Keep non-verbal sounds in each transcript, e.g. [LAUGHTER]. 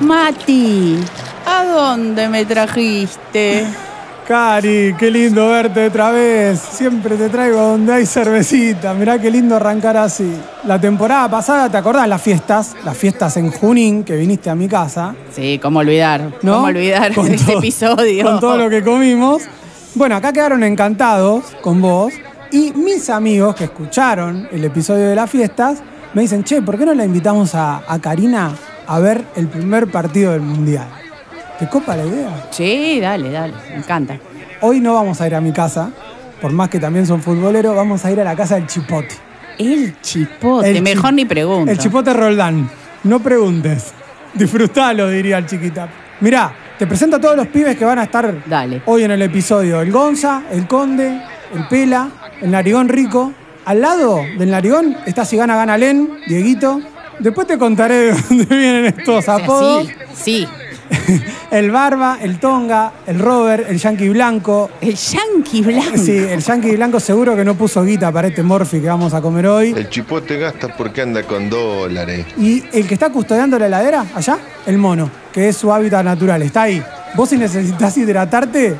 Mati, ¿a dónde me trajiste? Cari, qué lindo verte otra vez. Siempre te traigo donde hay cervecita. Mirá qué lindo arrancar así. La temporada pasada, ¿te acordás las fiestas? Las fiestas en Junín, que viniste a mi casa. Sí, cómo olvidar. ¿No? ¿Cómo olvidar Con ese todo- episodio? Con todo lo que comimos. Bueno, acá quedaron encantados con vos. Y mis amigos que escucharon el episodio de las fiestas me dicen, che, ¿por qué no la invitamos a, a Karina a ver el primer partido del Mundial? ¿Te copa la idea? Sí, dale, dale. Me encanta. Hoy no vamos a ir a mi casa, por más que también son futboleros, vamos a ir a la casa del Chipote. El chipote, El mejor chi- ni pregunto. El Chipote Roldán. No preguntes. Disfrutalo, diría el chiquita. Mirá, te presento a todos los pibes que van a estar Dale. hoy en el episodio. El Gonza, el Conde, el Pela, el Narigón Rico. Al lado del Narigón está Si Gana Gana Len, Dieguito. Después te contaré de dónde vienen estos O sea, apodos. sí, sí. [LAUGHS] El Barba, el Tonga, el Robert, el Yankee Blanco, El yankee blanco. Sí, el Yankee Blanco seguro que no puso guita para este Morphy que vamos a comer hoy. El chipote gasta porque anda con dólares. Y el que está custodiando la heladera, allá, el mono, que es su hábitat natural, está ahí. Vos si necesitas hidratarte,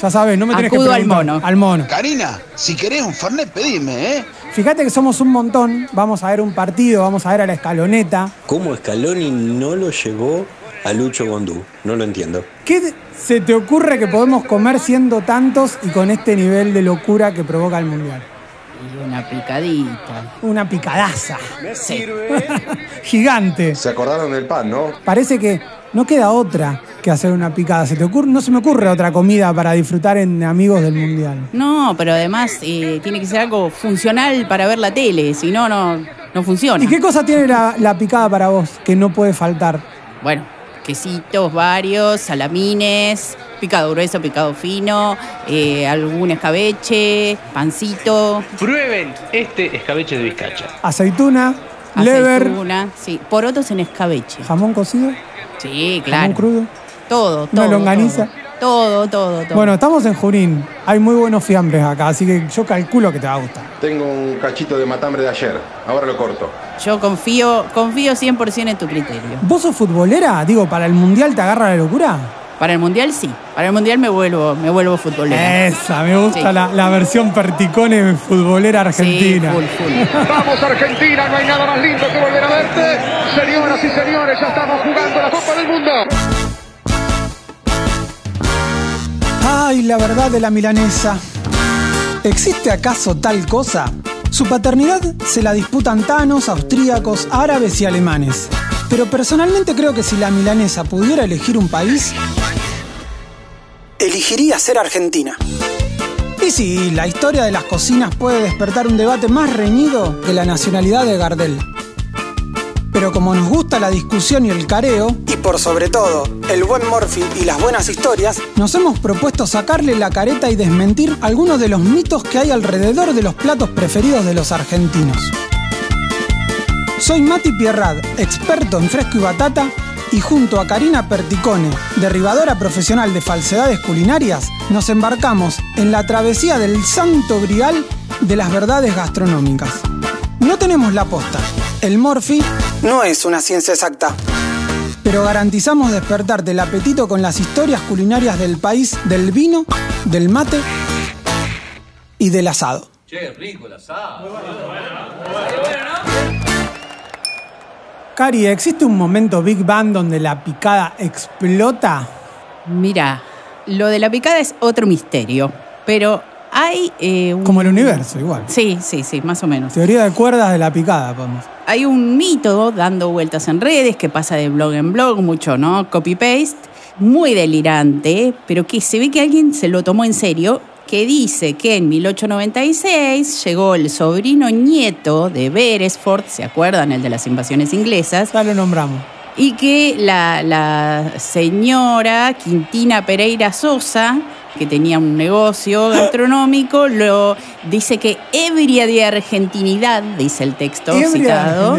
ya sabes, no me tenés que Acudo al preguntar. mono. Al mono. Karina, si querés un Fernet, pedime, ¿eh? Fíjate que somos un montón, vamos a ver un partido, vamos a ver a la escaloneta. ¿Cómo Scaloni no lo llevó a Lucho Gondú? No lo entiendo. ¿Qué se te ocurre que podemos comer siendo tantos y con este nivel de locura que provoca el Mundial? Y una picadita. Una picadaza. Sí. [LAUGHS] Gigante. Se acordaron del pan, ¿no? Parece que no queda otra que hacer una picada. ¿Se te ocurre? No se me ocurre otra comida para disfrutar en Amigos del Mundial. No, pero además eh, tiene que ser algo funcional para ver la tele, si no, no, no funciona. ¿Y qué cosa tiene la, la picada para vos que no puede faltar? Bueno, quesitos varios, salamines, picado grueso, picado fino, eh, algún escabeche, pancito, Prueben este escabeche de bizcacha. Aceituna, lever, aceituna, sí, porotos en escabeche. jamón cocido, Sí, jamón claro. crudo. Todo, todo. Una longaniza. Todo, todo, todo. Bueno, estamos en Junín. Hay muy buenos fiambres acá, así que yo calculo que te va a gustar. Tengo un cachito de matambre de ayer. Ahora lo corto. Yo confío, confío 100% en tu criterio. ¿Vos sos futbolera? Digo, ¿para el Mundial te agarra la locura? Para el mundial sí. Para el mundial me vuelvo, me vuelvo futbolera. Esa, me gusta Sí. la, la versión perticone futbolera argentina. Sí, full, full. Vamos Argentina, no hay nada más lindo que volver a verte. Señoras y señores, ya estamos jugando la Copa del Mundo. Ay, la verdad de la milanesa. ¿Existe acaso tal cosa? Su paternidad se la disputan tanos, austríacos, árabes y alemanes. Pero personalmente creo que si la milanesa pudiera elegir un país, elegiría ser Argentina. Y sí, la historia de las cocinas puede despertar un debate más reñido que la nacionalidad de Gardel. Pero como nos gusta la discusión y el careo, y por sobre todo el buen Morphy y las buenas historias, nos hemos propuesto sacarle la careta y desmentir algunos de los mitos que hay alrededor de los platos preferidos de los argentinos. Soy Mati Pierrad, experto en fresco y batata, y junto a Karina Perticone, derribadora profesional de falsedades culinarias, nos embarcamos en la travesía del santo grial de las verdades gastronómicas. No tenemos la posta. El Morphy no es una ciencia exacta. Pero garantizamos despertarte el apetito con las historias culinarias del país del vino, del mate y del asado. Cari, ¿existe un momento Big Bang donde la picada explota? Mira, lo de la picada es otro misterio, pero hay eh, un... Como el universo, igual. Sí, sí, sí, más o menos. Teoría de cuerdas de la picada, podemos. Hay un mito dando vueltas en redes que pasa de blog en blog, mucho, ¿no? Copy-paste, muy delirante, pero que se ve que alguien se lo tomó en serio, que dice que en 1896 llegó el sobrino nieto de Beresford, ¿se acuerdan? El de las invasiones inglesas, Ya lo nombramos. y que la, la señora Quintina Pereira Sosa, que tenía un negocio gastronómico, lo dice que ebria de argentinidad, dice el texto Ebria citado,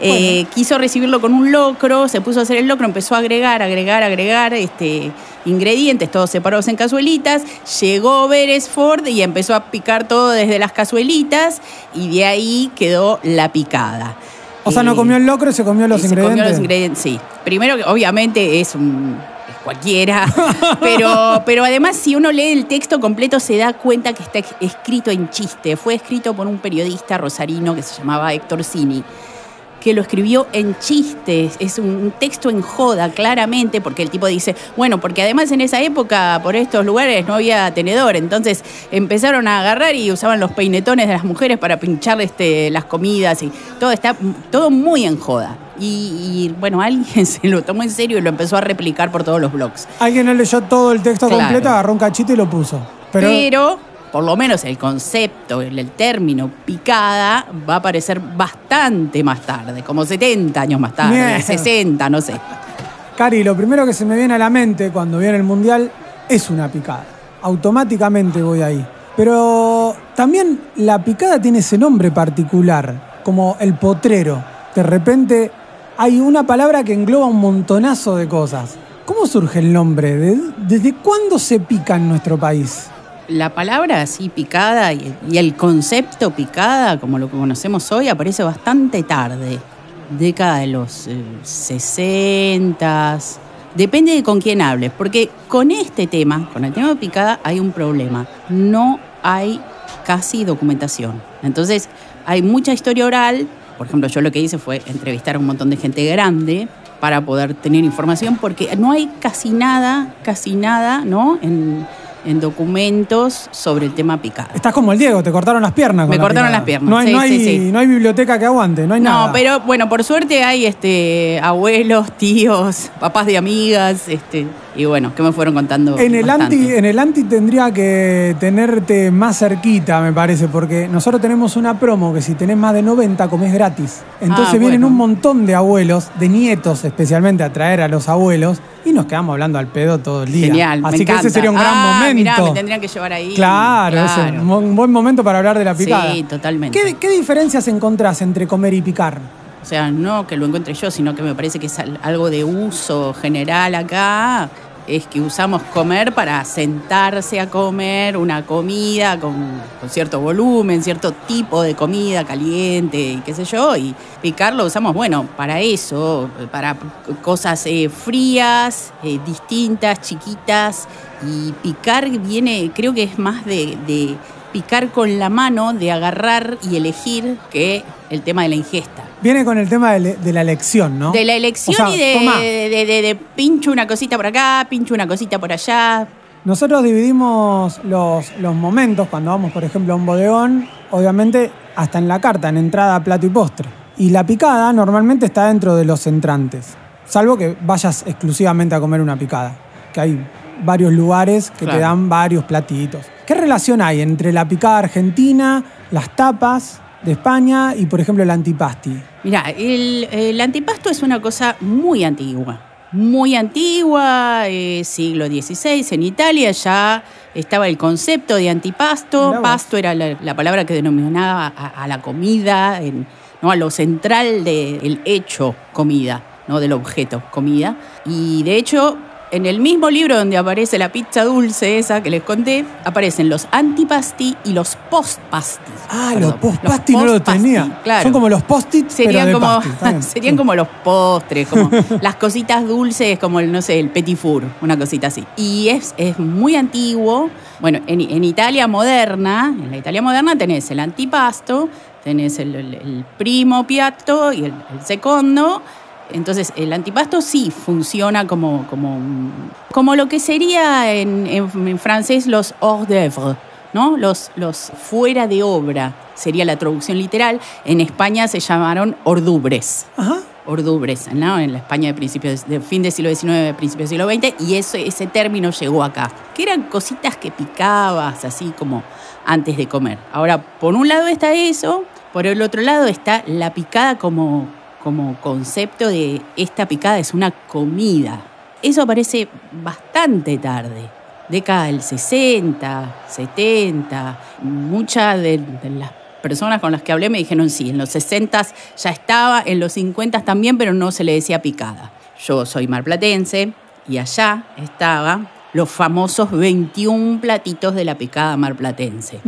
eh, quiso recibirlo con un locro, se puso a hacer el locro, empezó a agregar, agregar, agregar este, ingredientes, todos separados en cazuelitas, llegó Beresford y empezó a picar todo desde las cazuelitas y de ahí quedó la picada. O sea, no Eh, comió el locro y se comió los se ingredientes. comió los ingredientes, sí. Primero, obviamente es un cualquiera, [LAUGHS] pero, pero además si uno lee el texto completo se da cuenta que está escrito en chiste. Fue escrito por un periodista rosarino que se llamaba Héctor Cini, que lo escribió en chistes, es un texto en joda, claramente, porque el tipo dice, bueno, porque además en esa época por estos lugares no había tenedor, entonces empezaron a agarrar y usaban los peinetones de las mujeres para pinchar este, las comidas y todo está todo muy en joda. Y, y, bueno, alguien [LAUGHS] se lo tomó en serio y lo empezó a replicar por todos los blogs. Alguien no leyó todo el texto Claro. completo, agarró un cachito y lo puso. Pero, Pero, por lo menos el concepto, el, término picada va a aparecer bastante más tarde, como 70 años más tarde, Bien. 60, no sé. Cari, lo primero que se me viene a la mente cuando viene el mundial es una picada. Automáticamente voy ahí. Pero también la picada tiene ese nombre particular, como el potrero. De repente hay una palabra que engloba un montonazo de cosas. ¿Cómo surge el nombre? ¿De- ¿Desde cuándo se pica en nuestro país? La palabra así picada y, el concepto picada, como lo que conocemos hoy, aparece bastante tarde. Década de los eh, 60. Depende de con quién hables, porque con este tema, con el tema de picada, hay un problema. No hay casi documentación. Entonces, hay mucha historia oral. Por ejemplo, yo lo que hice fue entrevistar a un montón de gente grande para poder tener información, porque no hay casi nada, casi nada, ¿no? En documentos sobre el tema picada. Estás como el Diego, te cortaron las piernas. con Me la cortaron picada. las piernas, No hay, sí, no hay, sí, sí. no hay biblioteca que aguante, no hay No, nada. pero bueno, por suerte hay este abuelos, tíos, papás de amigas, este, y bueno, que me fueron contando. En el, bastante. anti, en el anti tendría que tenerte más cerquita, me parece, porque nosotros tenemos una promo que si tenés más de 90 comés gratis. Entonces Ah, vienen bueno. un montón de abuelos, de nietos especialmente, a traer a los abuelos y nos quedamos hablando al pedo todo el día. Genial, me Así que ese sería un gran Ah, momento. mirá, me tendrían que llevar ahí. Claro, es un buen momento para hablar de la picada. Sí, totalmente. ¿Qué, qué diferencias encontrás entre comer y picar? O sea, no que lo encuentre yo, sino que me parece que es al- algo de uso general acá. Es que usamos comer para sentarse a comer una comida con, cierto volumen, cierto tipo de comida caliente y qué sé yo. Y picar lo usamos, bueno, para eso, para cosas eh, frías, eh, distintas, chiquitas. Y picar viene, creo que es más de picar con la mano, de agarrar y elegir que el tema de la ingesta. Viene con el tema de, le- de la elección, ¿no? De la elección O sea, y de, de, pincho una cosita por acá, pincho una cosita por allá. Nosotros dividimos los, los momentos cuando vamos, por ejemplo, a un bodegón, obviamente hasta en la carta, en entrada, plato y postre. Y la picada normalmente está dentro de los entrantes, salvo que vayas exclusivamente a comer una picada, que hay varios lugares que te dan varios platitos. ¿Qué relación hay entre la picada argentina, las tapas de España y, por ejemplo, el antipasti? Mira, el, el antipasto es una cosa muy antigua. Muy antigua, eh, siglo XVI, en Italia ya estaba el concepto de antipasto. Pasto era la, la palabra que denominaba a, a la comida, en- ¿no? a lo central del hecho comida, ¿no? del objeto comida. Y de hecho, en el mismo libro donde aparece la pizza dulce esa que les conté, aparecen los antipasti y los postpasti. Ah, Perdón, los post-pasti no lo tenía. Claro. Son como los post-its, pero Serían de como, pasti. [LAUGHS] Serían como los postres, como [LAUGHS] las cositas dulces, como el, no sé, el petit four, una cosita así. Y es, es muy antiguo. Bueno, en, en Italia moderna, en la Italia moderna tenés el antipasto, tenés el, el- el primo piatto y el, el secondo. Entonces, el antipasto sí funciona como, como, como lo que sería en, en- en francés los hors d'oeuvre, ¿no? Los, los fuera de obra sería la traducción literal. En España se llamaron ordubres. Ajá. Ordubres, ¿no? En la España de principios de fin del siglo XIX, principios del siglo XX, y eso, ese término llegó acá. Que eran cositas que picabas, así como antes de comer. Ahora, por un lado está eso, por el otro lado está la picada como, como concepto de esta picada es una comida. Eso aparece bastante tarde década del 60, 70, muchas de, de las personas con las que hablé me dijeron sí, en los 60 ya estaba, en los 50 también, pero no se le decía picada. Yo soy marplatense y allá estaba los famosos 21 platitos de la picada marplatense,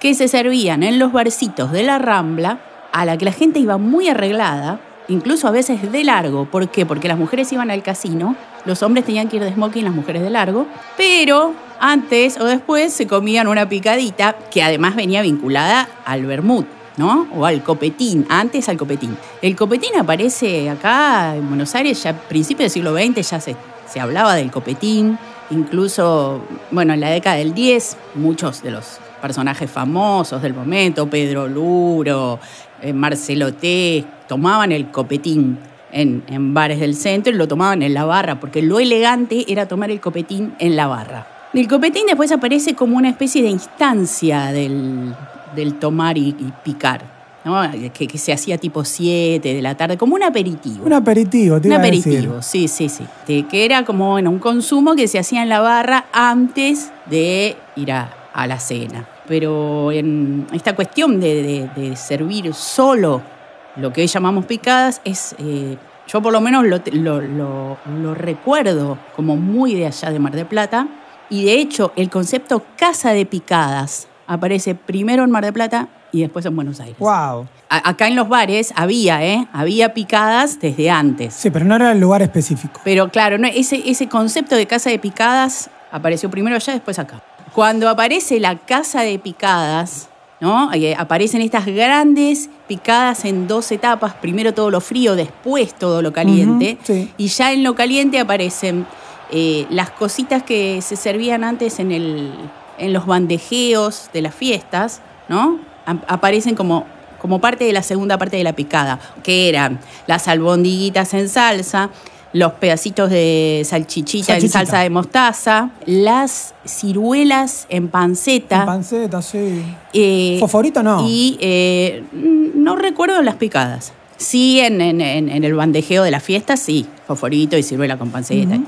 que se servían en los barcitos de la Rambla a la que la gente iba muy arreglada, incluso a veces de largo. ¿Por qué? Porque las mujeres iban al casino, los hombres tenían que ir de smoking, las mujeres de largo, pero antes o después se comían una picadita que además venía vinculada al vermut. ¿no? O al copetín, antes al copetín. El copetín aparece acá en Buenos Aires ya a principios del siglo XX, ya se, se hablaba del copetín, incluso, bueno, en la década del 10, muchos de los personajes famosos del momento, Pedro Luro, eh, Marcelo T, tomaban el copetín en, en bares del centro y lo tomaban en la barra, porque lo elegante era tomar el copetín en la barra. El copetín después aparece como una especie de instancia del, del tomar y, y picar, ¿no? que, que se hacía tipo 7 de la tarde, como un aperitivo. Un aperitivo, te Un iba a aperitivo, decir. sí, sí, sí. Que, que era como bueno, un consumo que se hacía en la barra antes de ir a, a la cena. Pero en esta cuestión de, de- de servir solo lo que hoy llamamos picadas es, eh, yo por lo menos lo, lo- lo- lo recuerdo como muy de allá de Mar del Plata. Y de hecho, el concepto casa de picadas aparece primero en Mar del Plata y después en Buenos Aires. Wow. A- Acá en los bares había, ¿eh? Había picadas desde antes. Sí, pero no era el lugar específico. Pero claro, no, ese, ese concepto de casa de picadas apareció primero allá, después acá. Cuando aparece la casa de picadas, ¿no? Eh, aparecen estas grandes picadas en dos etapas, primero todo lo frío, después todo lo caliente. Sí. Y ya en lo caliente aparecen eh, las cositas que se servían antes en, el, en los bandejeos de las fiestas, ¿no? Aparecen como, como parte de la segunda parte de la picada, que eran las albondiguitas en salsa, los pedacitos de salchichita, en salsa de mostaza, las ciruelas en panceta. En panceta, sí. Eh, ¿Fosforito no? Y eh, no recuerdo las picadas. Sí, en, en- en- en el bandejeo de la fiesta, sí. Fosforito y ciruela con panceta.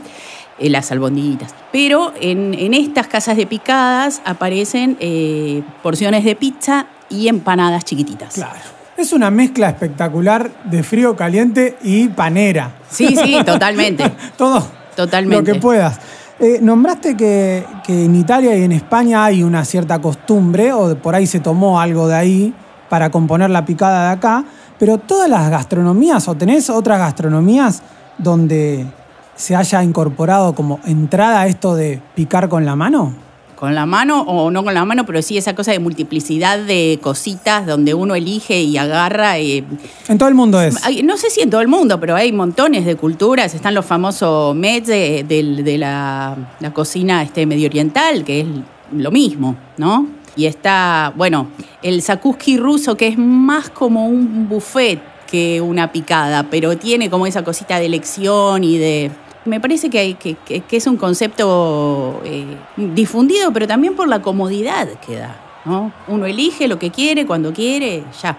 eh, las albondiguitas. Pero en, en estas casas de picadas aparecen eh, porciones de pizza y empanadas chiquititas. Claro. Es una mezcla espectacular de frío caliente y panera. Sí, sí, [LAUGHS] totalmente. Todo Totalmente. lo que puedas. Eh, nombraste que, que en Italia y en España hay una cierta costumbre, o por ahí se tomó algo de ahí para componer la picada de acá, pero todas las gastronomías, o tenés otras gastronomías donde se haya incorporado como entrada esto de picar con la mano? Con la mano o no con la mano, pero sí esa cosa de multiplicidad de cositas donde uno elige y agarra. eh, En todo el mundo es. No sé si en todo el mundo, pero hay montones de culturas. Están los famosos mets de, de la, la cocina este, medio oriental, que es lo mismo, ¿no? Y está, bueno, el sakuski ruso, que es más como un buffet que una picada, pero tiene como esa cosita de elección y de... Me parece que, hay, que, que- que es un concepto eh, difundido, pero también por la comodidad que da, ¿no? Uno elige lo que quiere, cuando quiere, ya.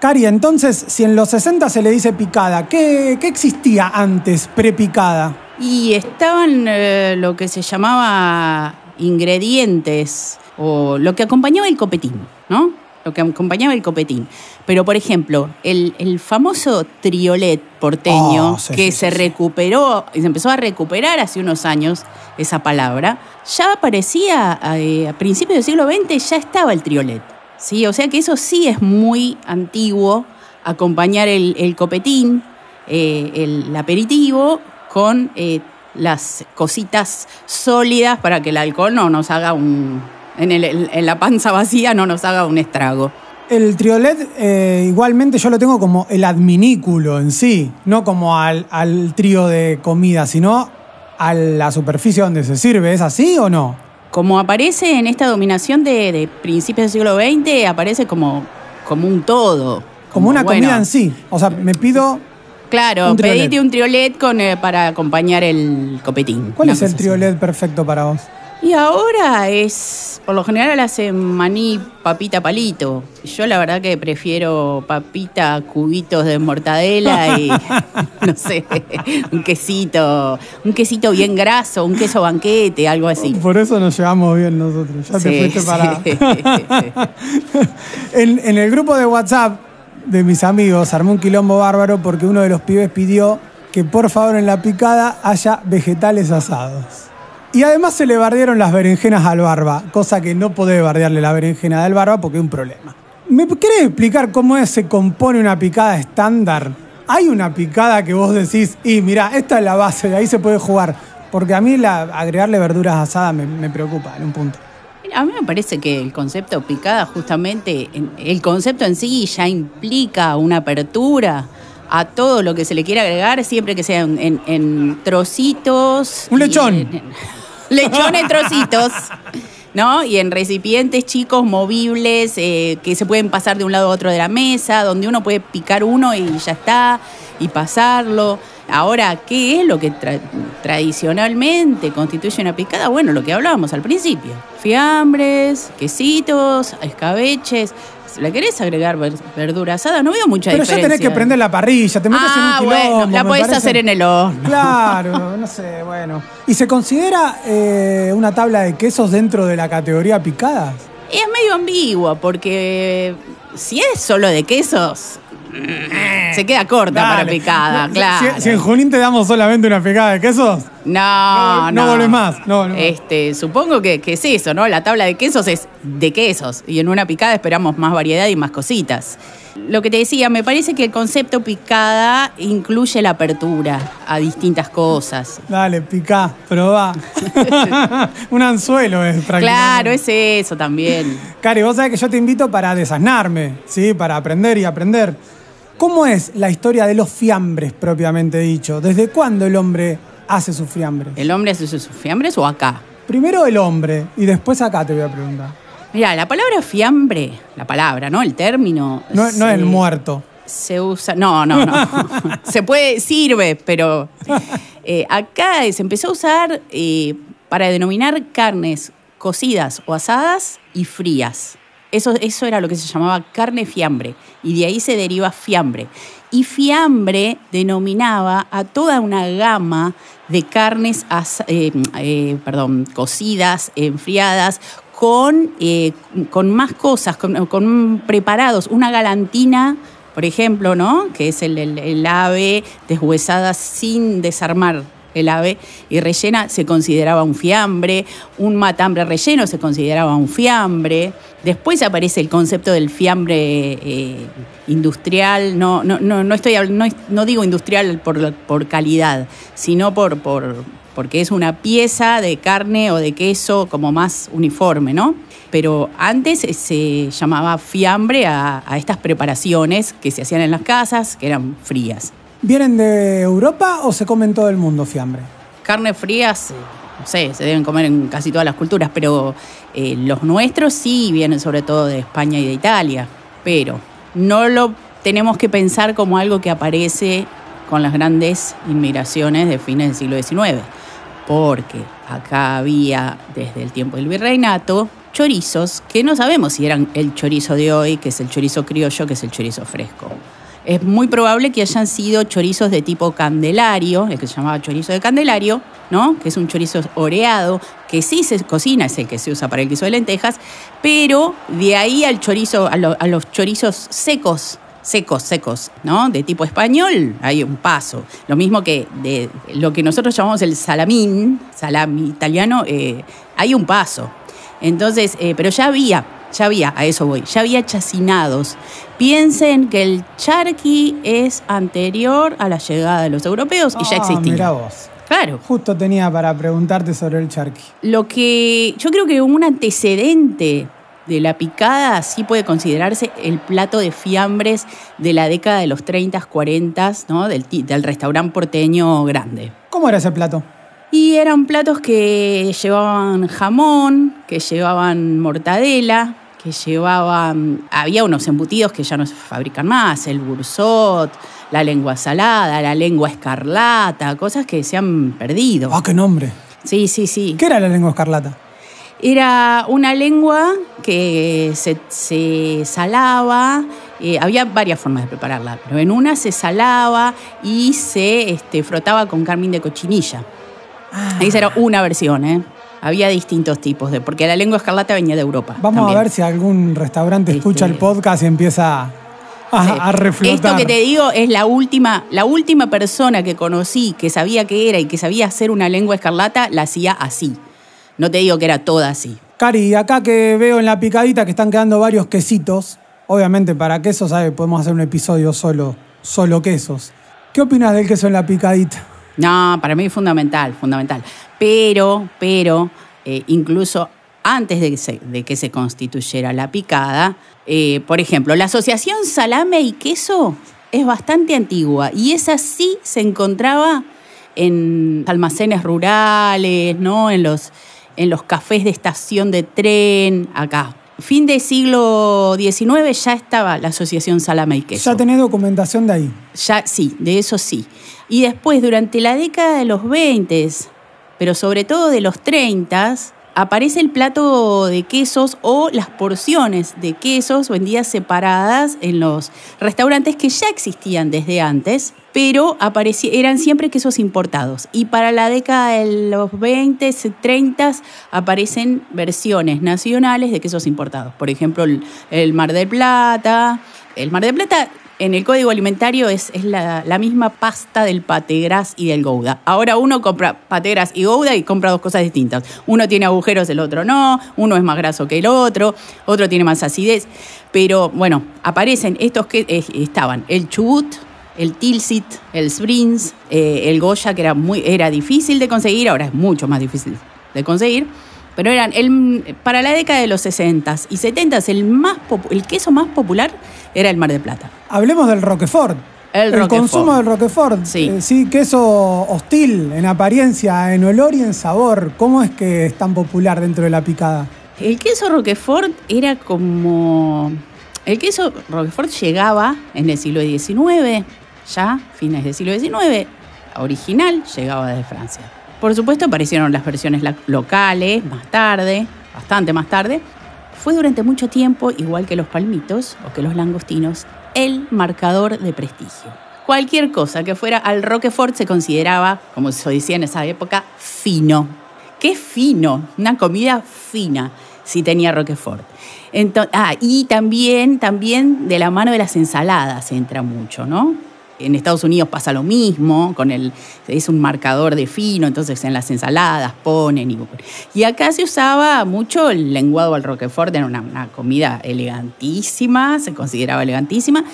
Cari, entonces, si en los 60 se le dice picada, ¿qué, qué existía antes, prepicada? Y estaban eh, lo que se llamaba ingredientes o lo que acompañaba el copetín, ¿no? Lo que acompañaba el copetín. Pero, por ejemplo, el, el famoso triolet porteño Oh, sí, que sí, se sí, recuperó, y se empezó a recuperar hace unos años esa palabra, ya aparecía eh, a principios del siglo XX, ya estaba el triolet. ¿sí? O sea que eso sí es muy antiguo, acompañar el, el copetín, eh, el aperitivo, con eh, las cositas sólidas para que el alcohol no nos haga un. En, el- en la panza vacía no nos haga un estrago. El triolet, eh, igualmente yo lo tengo como el adminículo en sí, no como al, al trío de comida, sino a la superficie donde se sirve. ¿Es así o no? Como aparece en esta dominación de, de principios del siglo XX, aparece como, como un todo. Como una bueno, comida en sí. O sea, me pido. Claro, un pedite un triolet con, eh, para acompañar el copetín. ¿Cuál es el así. triolet perfecto para vos? Y ahora es, por lo general hacen maní, papita, palito. Yo la verdad que prefiero papita, cubitos de mortadela y, [LAUGHS] no sé, un quesito, un quesito bien graso, un queso banquete, algo así. Por eso nos llevamos bien nosotros. Ya te Sí, fuiste sí. para. [LAUGHS] en, en el grupo de WhatsApp de mis amigos armé un quilombo bárbaro porque uno de los pibes pidió que por favor en la picada haya vegetales asados. Y además se le bardearon las berenjenas al barba, cosa que no podés bardearle la berenjena del barba porque es un problema. ¿Me querés explicar cómo es- se compone una picada estándar? Hay una picada que vos decís, y mira, esta es la base, de ahí se puede jugar. Porque a mí la, agregarle verduras asadas me, me preocupa en un punto. A mí me parece que el concepto picada, justamente, en- el concepto en sí ya implica una apertura a todo lo que se le quiera agregar, siempre que sea en, trocitos. Un lechón. en- en- lechón en trocitos. ¿No? Y en recipientes chicos, movibles, eh, que se pueden pasar de un lado a otro de la mesa, donde uno puede picar uno y ya está, y pasarlo. Ahora, ¿qué es lo que tra- tradicionalmente constituye una picada? Bueno, lo que hablábamos al principio. Fiambres, quesitos, escabeches. Si le querés agregar ver- verdura asada, no veo mucha Pero ya diferencia. tenés que prender la parrilla, te metes Ah, en un quilombo. bueno, la podés parece. hacer en el horno. Claro, [LAUGHS] no sé, bueno. ¿Y se considera eh, una tabla de quesos dentro de la categoría picadas? Es medio ambigua porque si es solo de quesos, [LAUGHS] se queda corta para picada, claro. Si, si en Junín te damos solamente una picada de quesos, No, No, no. no volvés más, no, no. Este, supongo que, que es eso, ¿no? La tabla de quesos es de quesos y en una picada esperamos más variedad y más cositas. Lo que te decía, me parece que el concepto picada incluye la apertura a distintas cosas. dale, picá, probá. [LAUGHS] [LAUGHS] un anzuelo es prácticamente. Claro, es eso también. Cari, vos sabés que yo te invito para desasnarme, ¿sí? Para aprender y aprender. ¿Cómo es la historia de los fiambres propiamente dicho? ¿Desde cuándo el hombre hace sus fiambres? ¿El hombre hace sus fiambres o acá? Primero el hombre y después acá te voy a preguntar. Mira, la palabra fiambre, la palabra, ¿no? El término. No, no se- el muerto. Se usa. No, no, no. [LAUGHS] se puede, sirve, pero. eh, acá se empezó a usar eh, para denominar carnes cocidas o asadas y frías. Eso, eso era lo que se llamaba carne fiambre. Y de ahí se deriva fiambre. Y fiambre denominaba a toda una gama de carnes eh, eh, perdón, cocidas, enfriadas, con, eh, con más cosas, con, preparados. Una galantina, por ejemplo, ¿no? Que es el- el ave deshuesada sin desarmar el ave y rellena se consideraba un fiambre, un matambre relleno se consideraba un fiambre. Después aparece el concepto del fiambre eh, industrial, no, no, no, no, no, no digo industrial por, calidad, sino por, por, porque es una pieza de carne o de queso como más uniforme, ¿no? Pero antes eh, se llamaba fiambre a estas preparaciones que se hacían en las casas, que eran frías. ¿Vienen de Europa o se comen todo el mundo fiambre? Carnes frías, eh, no sé, se deben comer en casi todas las culturas, pero eh, los nuestros sí vienen sobre todo de España y de Italia. Pero no lo tenemos que pensar como algo que aparece con las grandes inmigraciones de fines del siglo XIX, porque acá había desde el tiempo del virreinato chorizos que no sabemos si eran el chorizo de hoy, que es el chorizo criollo, que es el chorizo fresco. Es muy probable que hayan sido chorizos de tipo candelario, el que se llamaba chorizo de candelario, ¿no? Que es un chorizo oreado, que sí se cocina, es el que se usa para el guiso de lentejas, pero de ahí al chorizo, a, lo- a los chorizos secos, secos, secos, ¿no? De tipo español, hay un paso. Lo mismo que de lo que nosotros llamamos el salamín, salami italiano, eh, hay un paso. Entonces, eh, pero ya había, ya había, a eso voy, ya había chacinados. Piensen que el charqui es anterior a la llegada de los europeos y ya Ah, existía. mirá vos. Claro. Justo tenía para preguntarte sobre el charqui. Lo que yo creo que un antecedente de la picada sí puede considerarse el plato de fiambres de la década de los 30, 40, ¿no? del, del restaurante porteño grande. ¿Cómo era ese plato? Y eran platos que llevaban jamón, que llevaban mortadela, que llevaban... Había unos embutidos que ya no se fabrican más, el bursot, la lengua salada, la lengua escarlata, cosas que se han perdido. Ah, qué nombre. Sí, sí, sí. ¿Qué era la lengua escarlata? Era una lengua que se, se salaba, eh, había varias formas de prepararla, pero en una se salaba y se este, frotaba con carmín de cochinilla. Esa era una versión, ¿eh? Había distintos tipos de, porque la lengua escarlata venía de Europa. Vamos también. a ver si algún restaurante escucha Este- el podcast y empieza a, a reflotar. Esto que te digo es la última, la última persona que conocí que sabía qué era y que sabía hacer una lengua escarlata, la hacía así. No te digo que era toda así. Cari, acá que veo en la picadita que están quedando varios quesitos, Obviamente para quesos, ¿sabe? podemos hacer un episodio solo, solo quesos. ¿Qué opinas del queso en la picadita? No, para mí es fundamental, fundamental. Pero, pero, eh, incluso antes de que, se, de que se constituyera la picada, eh, por ejemplo, la asociación salame y queso es bastante antigua y esa sí se encontraba en almacenes rurales, ¿no? En los, en los cafés de estación de tren, acá. Fin del siglo XIX ya estaba la asociación salame y queso. Ya tenés documentación de ahí. Ya, sí, de eso sí. Y después, durante la década de los 20, pero sobre todo de los 30, aparece el plato de quesos o las porciones de quesos vendidas separadas en los restaurantes que ya existían desde antes, pero eran siempre quesos importados. Y para la década de los 20, 30 aparecen versiones nacionales de quesos importados. Por ejemplo, el, Mar del Plata. El Mar del Plata en el código alimentario es, es la, la, misma pasta del pategras y del gouda. Ahora uno compra pategras y gouda y compra dos cosas distintas. Uno tiene agujeros, el otro no, uno es más graso que el otro, otro tiene más acidez. Pero bueno, aparecen estos que eh, estaban, el chubut, el tilsit, el springs, eh, el goya, que era, muy, era difícil de conseguir, ahora es mucho más difícil de conseguir pero eran el, para la década de los 60 y 70 el, más el queso más popular era el Mar de Plata. Hablemos del Roquefort. El, el consumo del Roquefort. Sí. Eh, sí, queso hostil en apariencia, en olor y en sabor. ¿Cómo es que es tan popular dentro de la picada? El queso Roquefort era como... El queso Roquefort llegaba en el siglo XIX, ya, fines del siglo XIX, original, llegaba desde Francia. Por supuesto aparecieron las versiones locales más tarde, bastante más tarde. Fue durante mucho tiempo, igual que los palmitos o que los langostinos, el marcador de prestigio. Cualquier cosa que fuera al Roquefort se consideraba, como se decía en esa época, fino. ¿Qué fino? Una comida fina si tenía Roquefort. Ah, y también, también de la mano de las ensaladas entra mucho, ¿no? En Estados Unidos pasa lo mismo, con el, es un marcador de fino, entonces en las ensaladas ponen. Y, acá se usaba mucho el lenguado al Roquefort, era una, una comida elegantísima, se consideraba elegantísima.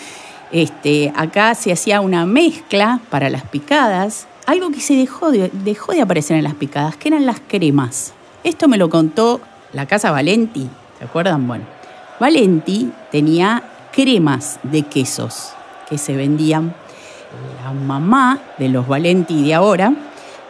Este, acá se hacía una mezcla para las picadas, algo que se dejó de, dejó de aparecer en las picadas, que eran las cremas. Esto me lo contó la casa Valenti, ¿se acuerdan? Bueno, Valenti tenía cremas de quesos que se vendían la mamá de los Valenti de ahora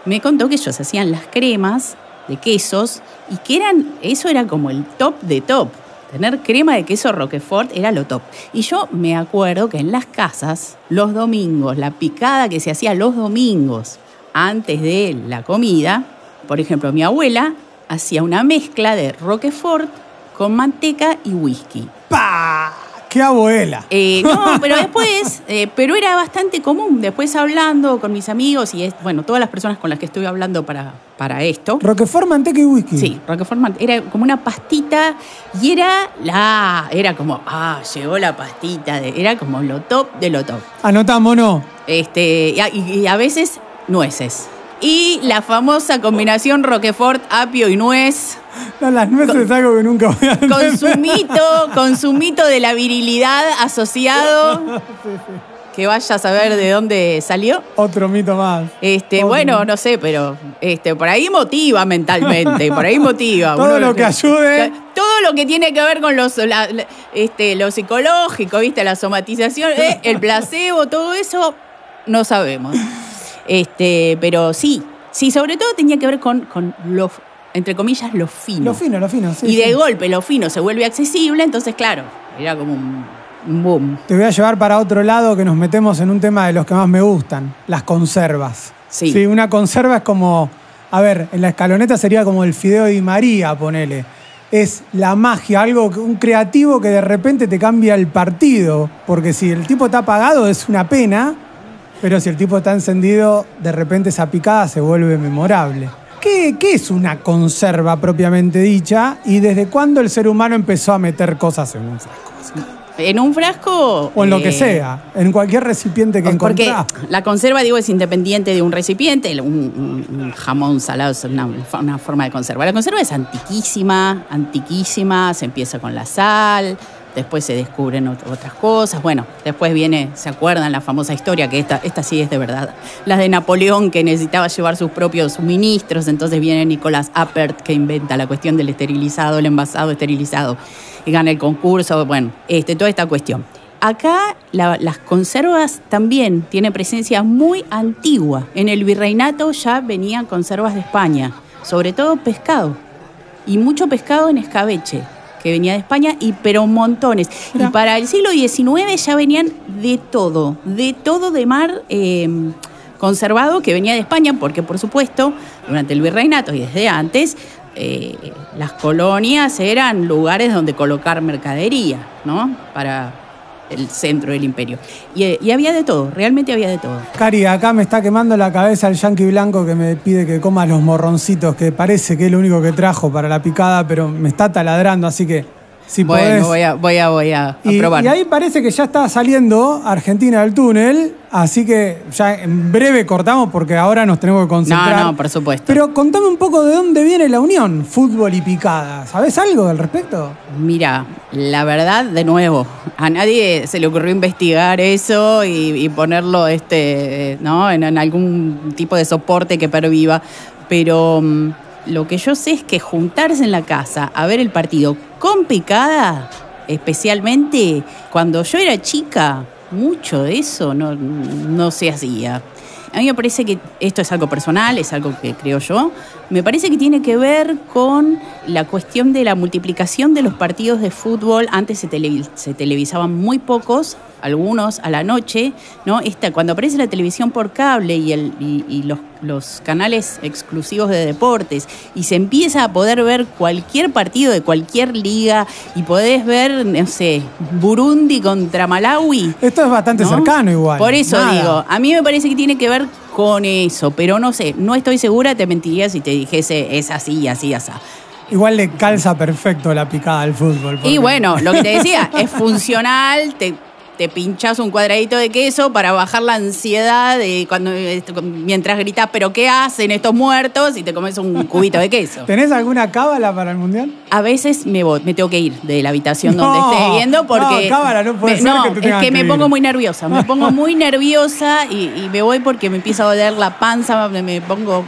me contó que ellos hacían las cremas de quesos y que eran, eso era como el top de top. Tener crema de queso Roquefort era lo top. Y yo me acuerdo que en las casas, los domingos, la picada que se hacía los domingos antes de la comida, por ejemplo, mi abuela hacía una mezcla de Roquefort con manteca y whisky. ¡Pah! ¡Qué abuela! Eh, no, [LAUGHS] pero después, eh, pero era bastante común. Después hablando con mis amigos y, es, bueno, todas las personas con las que estuve hablando para, para esto. Roquefort, manteca y whisky. Sí, Roquefort, era como una pastita y era la, era como, ah, llegó la pastita, de, era como lo top de lo top. Anotamos, ¿no? Este, y a, y a veces nueces. Y la famosa combinación Roquefort, apio y nuez. No, las nueces con, es algo que nunca voy a entender. Con su mito, con su mito de la virilidad asociado. [LAUGHS] sí, sí. Que vaya a saber de dónde salió. Otro mito más. Este, Otro bueno, mito. no sé, pero este, por ahí motiva mentalmente, por ahí motiva. [LAUGHS] Todo Uno lo que ayude. Todo lo que tiene que ver con los, la, la, este, lo psicológico, ¿viste? La somatización, [LAUGHS] eh, el placebo, todo eso, no sabemos. Este, pero sí, sí, sobre todo tenía que ver con, con lo, entre comillas, lo fino. Lo fino, lo fino, sí. Y de sí. golpe lo fino se vuelve accesible, entonces, claro, era como un, un boom. Te voy a llevar para otro lado que nos metemos en un tema de los que más me gustan, las conservas. Sí. Sí, una conserva es como, a ver, en la escaloneta sería como el fideo de María, ponele. Es la magia, algo, un creativo que de repente te cambia el partido. Porque si el tipo está apagado es una pena, pero si el tipo está encendido, de repente esa picada se vuelve memorable. ¿Qué, ¿Qué, es una conserva propiamente dicha? ¿Y desde cuándo el ser humano empezó a meter cosas en un frasco? En un frasco. O en lo que sea, en cualquier recipiente que Porque encontrás. la conserva, digo, es independiente de un recipiente. Un, un, un jamón salado es una, una, forma de conserva. La conserva es antiquísima, antiquísima. Se empieza con la sal, después se descubren ot- otras cosas. Bueno, después viene, ¿se acuerdan la famosa historia? Que esta, esta sí es de verdad. La de Napoleón, que necesitaba llevar sus propios suministros. Entonces viene Nicolás Appert, que inventa la cuestión del esterilizado, el envasado esterilizado, y gana el concurso. Bueno, este, toda esta cuestión. Acá la- las conservas también tienen presencia muy antigua. En el virreinato ya venían conservas de España, sobre todo pescado. Y mucho pescado en escabeche, que venía de España, y pero montones. Y para el siglo XIX ya venían de todo, de todo de mar eh, conservado que venía de España, porque por supuesto, durante el virreinato y desde antes, eh, las colonias eran lugares donde colocar mercadería, ¿no? Para el centro del imperio. Y, eh, y había de todo, realmente había de todo. Cari, acá me está quemando la cabeza el yanqui blanco que me pide que coma los morroncitos, que parece que es lo único que trajo para la picada, pero me está taladrando, así que si bueno, podés. voy a, voy a, voy a, a y, probar. y ahí parece que ya está saliendo Argentina del túnel, así que ya en breve cortamos porque ahora nos tenemos que concentrar. No, no, por supuesto. Pero contame un poco de dónde viene la unión, fútbol y picada. ¿Sabés algo al respecto? Mira, la verdad, de nuevo, a nadie se le ocurrió investigar eso y, y ponerlo este, ¿no? en, en algún tipo de soporte que perviva. Pero mm, lo que yo sé es que juntarse en la casa a ver el partido con picada, especialmente cuando yo era chica, mucho de eso no, no se hacía. A mí me parece que esto es algo personal, es algo que creo yo. Me parece que tiene que ver con la cuestión de la multiplicación de los partidos de fútbol. Antes se, televi- se televisaban muy pocos, algunos a la noche, ¿no? Esta, cuando aparece la televisión por cable y, el, y, y los, los canales exclusivos de deportes y se empieza a poder ver cualquier partido de cualquier liga y podés ver, no sé, Burundi contra Malawi. Esto es bastante ¿no? cercano igual. Por eso Nada. digo, a mí me parece que tiene que ver con eso, pero no sé, no estoy segura, te mentiría si te dijese es así, así, así. Igual le calza perfecto la picada al fútbol. Y bueno, lo que te decía, es funcional, te, te pinchas un cuadradito de queso para bajar la ansiedad de cuando mientras gritas, pero ¿qué hacen estos muertos? Y te comes un cubito de queso. [LAUGHS] ¿Tenés alguna cábala para el mundial? A veces me voy, me tengo que ir de la habitación donde esté viendo porque. no, cámara, no puede me- ser no, que te es que que me ir. pongo muy nerviosa. Me [LAUGHS] pongo muy nerviosa y, y me voy porque me empieza a doler la panza, me, me pongo.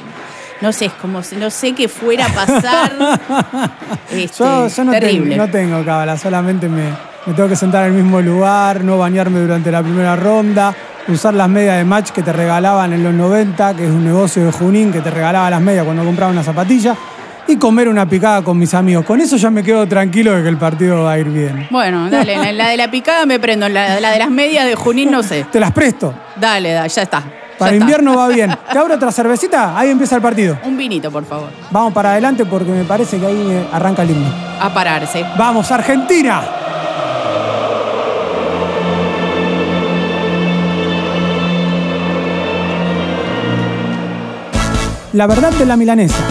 No sé, es como si no sé qué fuera a pasar. [LAUGHS] Este, Yo, yo no, terrible. tengo, no tengo cábala, solamente me, me tengo que sentar en el mismo lugar, no bañarme durante la primera ronda, usar las medias de match que te regalaban en los 90, que es un negocio de Junín que te regalaba las medias cuando compraba una zapatilla, y comer una picada con mis amigos. Con eso ya me quedo tranquilo de que el partido va a ir bien. Bueno, dale, la, la de la picada me prendo, la, la de las medias de Junín no sé. Te las presto. Dale, da, ya está. ya Para está. invierno va bien. [LAUGHS] ¿Te abro otra cervecita? Ahí empieza el partido. Un vinito, por favor. Vamos para adelante porque me parece que ahí arranca el himno. A pararse. ¡Vamos, Argentina! La verdad de la milanesa.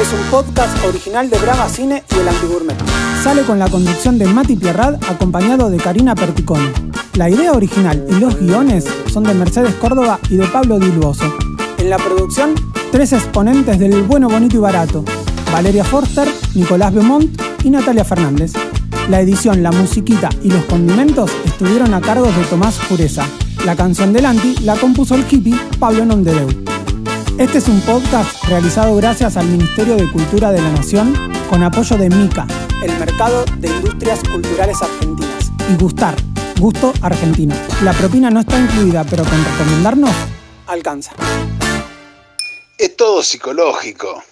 Es un podcast original de Braga Cine y El Antigourmet. Sale con la conducción de Mati Pierrad acompañado de Karina Perticone. La idea original y los guiones son de Mercedes Córdoba y de Pablo Diluoso. En la producción, tres exponentes del bueno, bonito y barato. Valeria Forster, Nicolás Beaumont y Natalia Fernández. La edición, la musiquita y los condimentos estuvieron a cargo de Tomás Jureza. La canción del Anti la compuso el hippie Pablo Nondedeu. Este es un podcast realizado gracias al Ministerio de Cultura de la Nación con apoyo de MICA, el Mercado de Industrias Culturales Argentinas, y Gustar, Gusto Argentino. La propina no está incluida, pero con recomendarnos, alcanza. Es todo psicológico.